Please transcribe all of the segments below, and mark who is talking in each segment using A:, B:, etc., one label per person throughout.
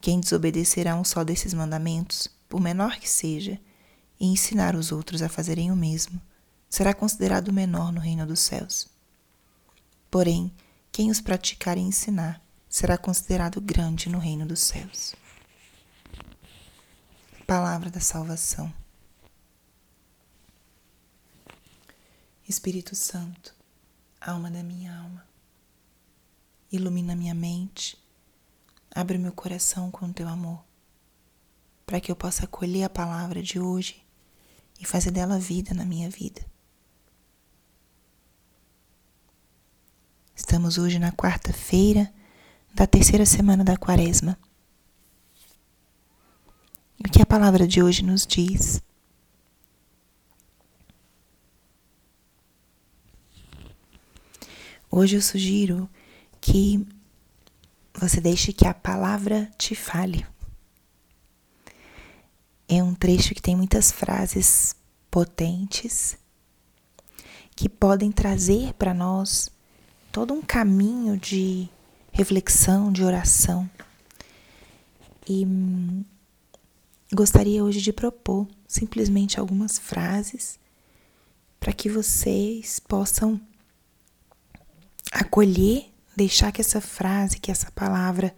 A: quem desobedecerá um só desses mandamentos, por menor que seja, e ensinar os outros a fazerem o mesmo, será considerado menor no reino dos céus. Porém, quem os praticar e ensinar será considerado grande no reino dos céus. Palavra da salvação. Espírito Santo, alma da minha alma, ilumina minha mente Abre meu coração com o teu amor, para que eu possa acolher a palavra de hoje e fazer dela vida na minha vida. Estamos hoje na quarta-feira da terceira semana da Quaresma. O que a palavra de hoje nos diz? Hoje eu sugiro que você deixe que a palavra te fale. É um trecho que tem muitas frases potentes que podem trazer para nós todo um caminho de reflexão, de oração. E hum, gostaria hoje de propor simplesmente algumas frases para que vocês possam acolher deixar que essa frase, que essa palavra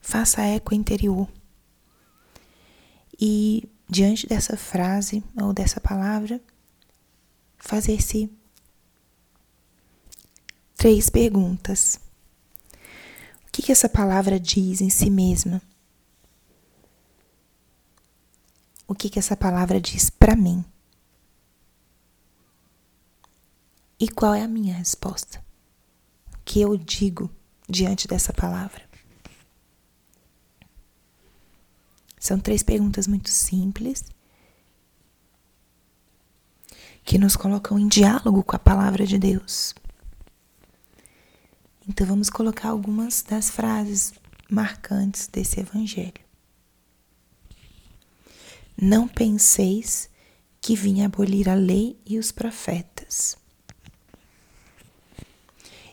A: faça eco interior. E diante dessa frase ou dessa palavra, fazer-se três perguntas. O que, que essa palavra diz em si mesma? O que, que essa palavra diz para mim? E qual é a minha resposta? Que eu digo diante dessa palavra? São três perguntas muito simples que nos colocam em diálogo com a palavra de Deus. Então vamos colocar algumas das frases marcantes desse evangelho. Não penseis que vim abolir a lei e os profetas.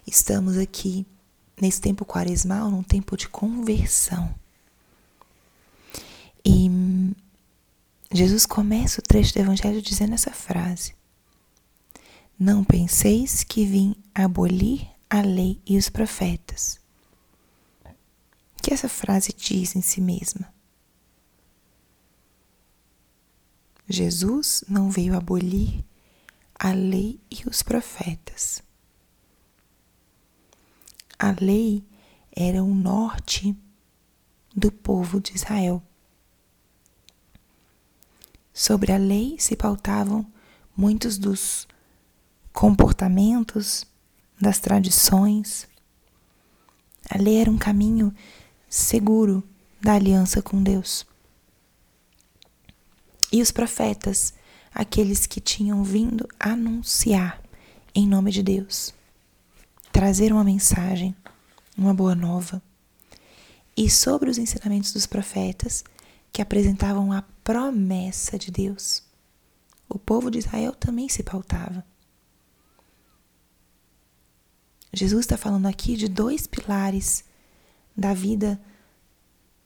A: Estamos aqui nesse tempo quaresmal, num tempo de conversão. E Jesus começa o trecho do Evangelho dizendo essa frase: Não penseis que vim abolir a lei e os profetas. O que essa frase diz em si mesma? Jesus não veio abolir a lei e os profetas. A lei era o norte do povo de Israel. Sobre a lei se pautavam muitos dos comportamentos, das tradições. A lei era um caminho seguro da aliança com Deus. E os profetas, aqueles que tinham vindo anunciar em nome de Deus trazer uma mensagem, uma boa nova. E sobre os ensinamentos dos profetas, que apresentavam a promessa de Deus. O povo de Israel também se pautava. Jesus está falando aqui de dois pilares da vida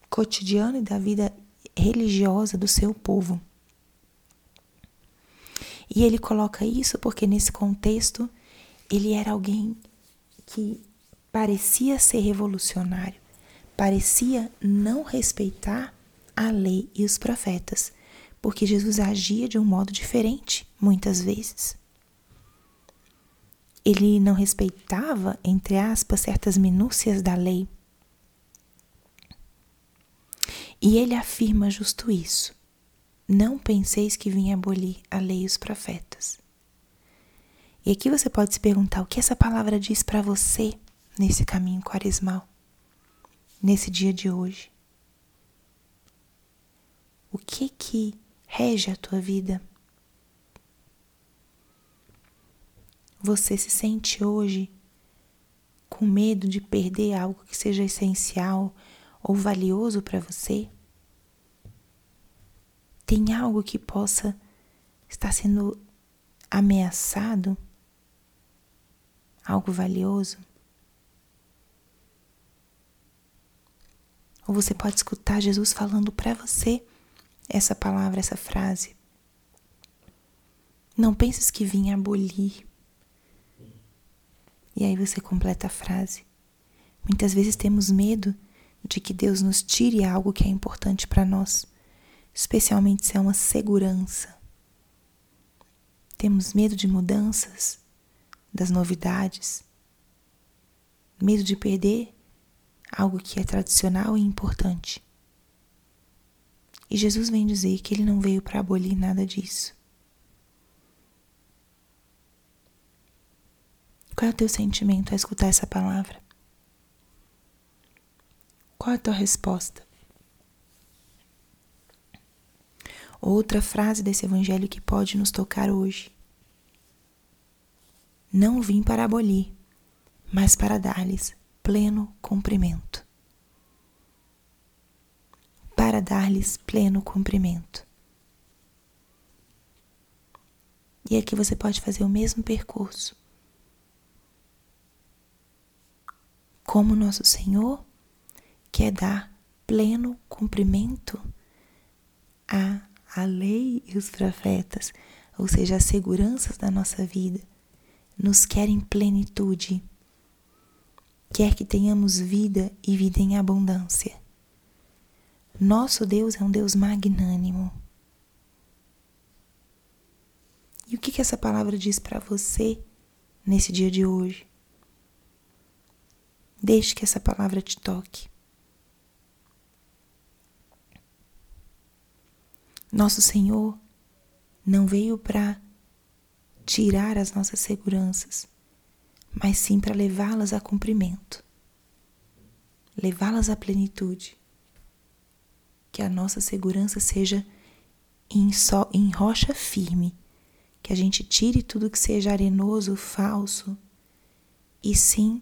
A: cotidiana e da vida religiosa do seu povo. E ele coloca isso porque nesse contexto ele era alguém que parecia ser revolucionário, parecia não respeitar a lei e os profetas, porque Jesus agia de um modo diferente muitas vezes. Ele não respeitava, entre aspas, certas minúcias da lei. E ele afirma justo isso. Não penseis que vim abolir a lei e os profetas. E aqui você pode se perguntar o que essa palavra diz para você nesse caminho quaresmal, nesse dia de hoje. O que que rege a tua vida? Você se sente hoje com medo de perder algo que seja essencial ou valioso para você? Tem algo que possa estar sendo ameaçado? Algo valioso? Ou você pode escutar Jesus falando para você essa palavra, essa frase. Não penses que vim abolir. E aí você completa a frase. Muitas vezes temos medo de que Deus nos tire algo que é importante para nós, especialmente se é uma segurança. Temos medo de mudanças, das novidades, medo de perder algo que é tradicional e importante. E Jesus vem dizer que ele não veio para abolir nada disso. Qual é o teu sentimento ao escutar essa palavra? Qual é a tua resposta? Outra frase desse evangelho que pode nos tocar hoje. Não vim para abolir, mas para dar-lhes pleno cumprimento. Para dar-lhes pleno cumprimento. E aqui você pode fazer o mesmo percurso. Como nosso Senhor quer dar pleno cumprimento à, à lei e os profetas, ou seja, as seguranças da nossa vida, nos quer em plenitude quer que tenhamos vida e vida em abundância. Nosso Deus é um Deus magnânimo. E o que, que essa palavra diz para você nesse dia de hoje? Deixe que essa palavra te toque. Nosso Senhor não veio para tirar as nossas seguranças, mas sim para levá-las a cumprimento, levá-las à plenitude. Que a nossa segurança seja em, só, em rocha firme, que a gente tire tudo que seja arenoso, falso, e sim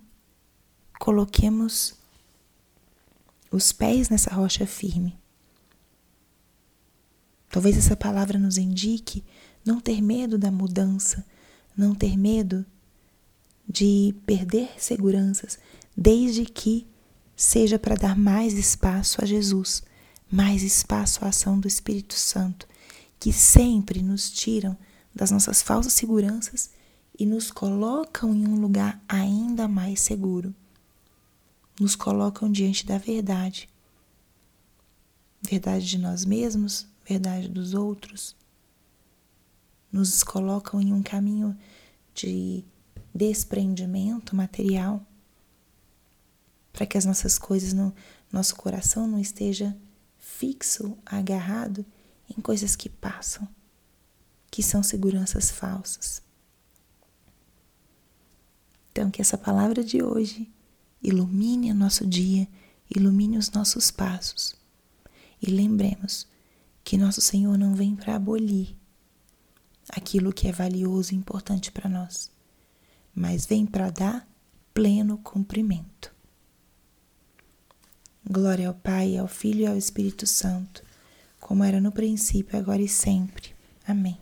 A: coloquemos os pés nessa rocha firme. Talvez essa palavra nos indique não ter medo da mudança, não ter medo de perder seguranças, desde que seja para dar mais espaço a Jesus, mais espaço à ação do Espírito Santo, que sempre nos tiram das nossas falsas seguranças e nos colocam em um lugar ainda mais seguro. Nos colocam diante da verdade. Verdade de nós mesmos, verdade dos outros. Nos colocam em um caminho de desprendimento material, para que as nossas coisas, no nosso coração não esteja fixo, agarrado em coisas que passam, que são seguranças falsas. Então, que essa palavra de hoje ilumine o nosso dia, ilumine os nossos passos. E lembremos que nosso Senhor não vem para abolir aquilo que é valioso e importante para nós mas vem para dar pleno cumprimento. Glória ao Pai, ao Filho e ao Espírito Santo, como era no princípio, agora e sempre. Amém.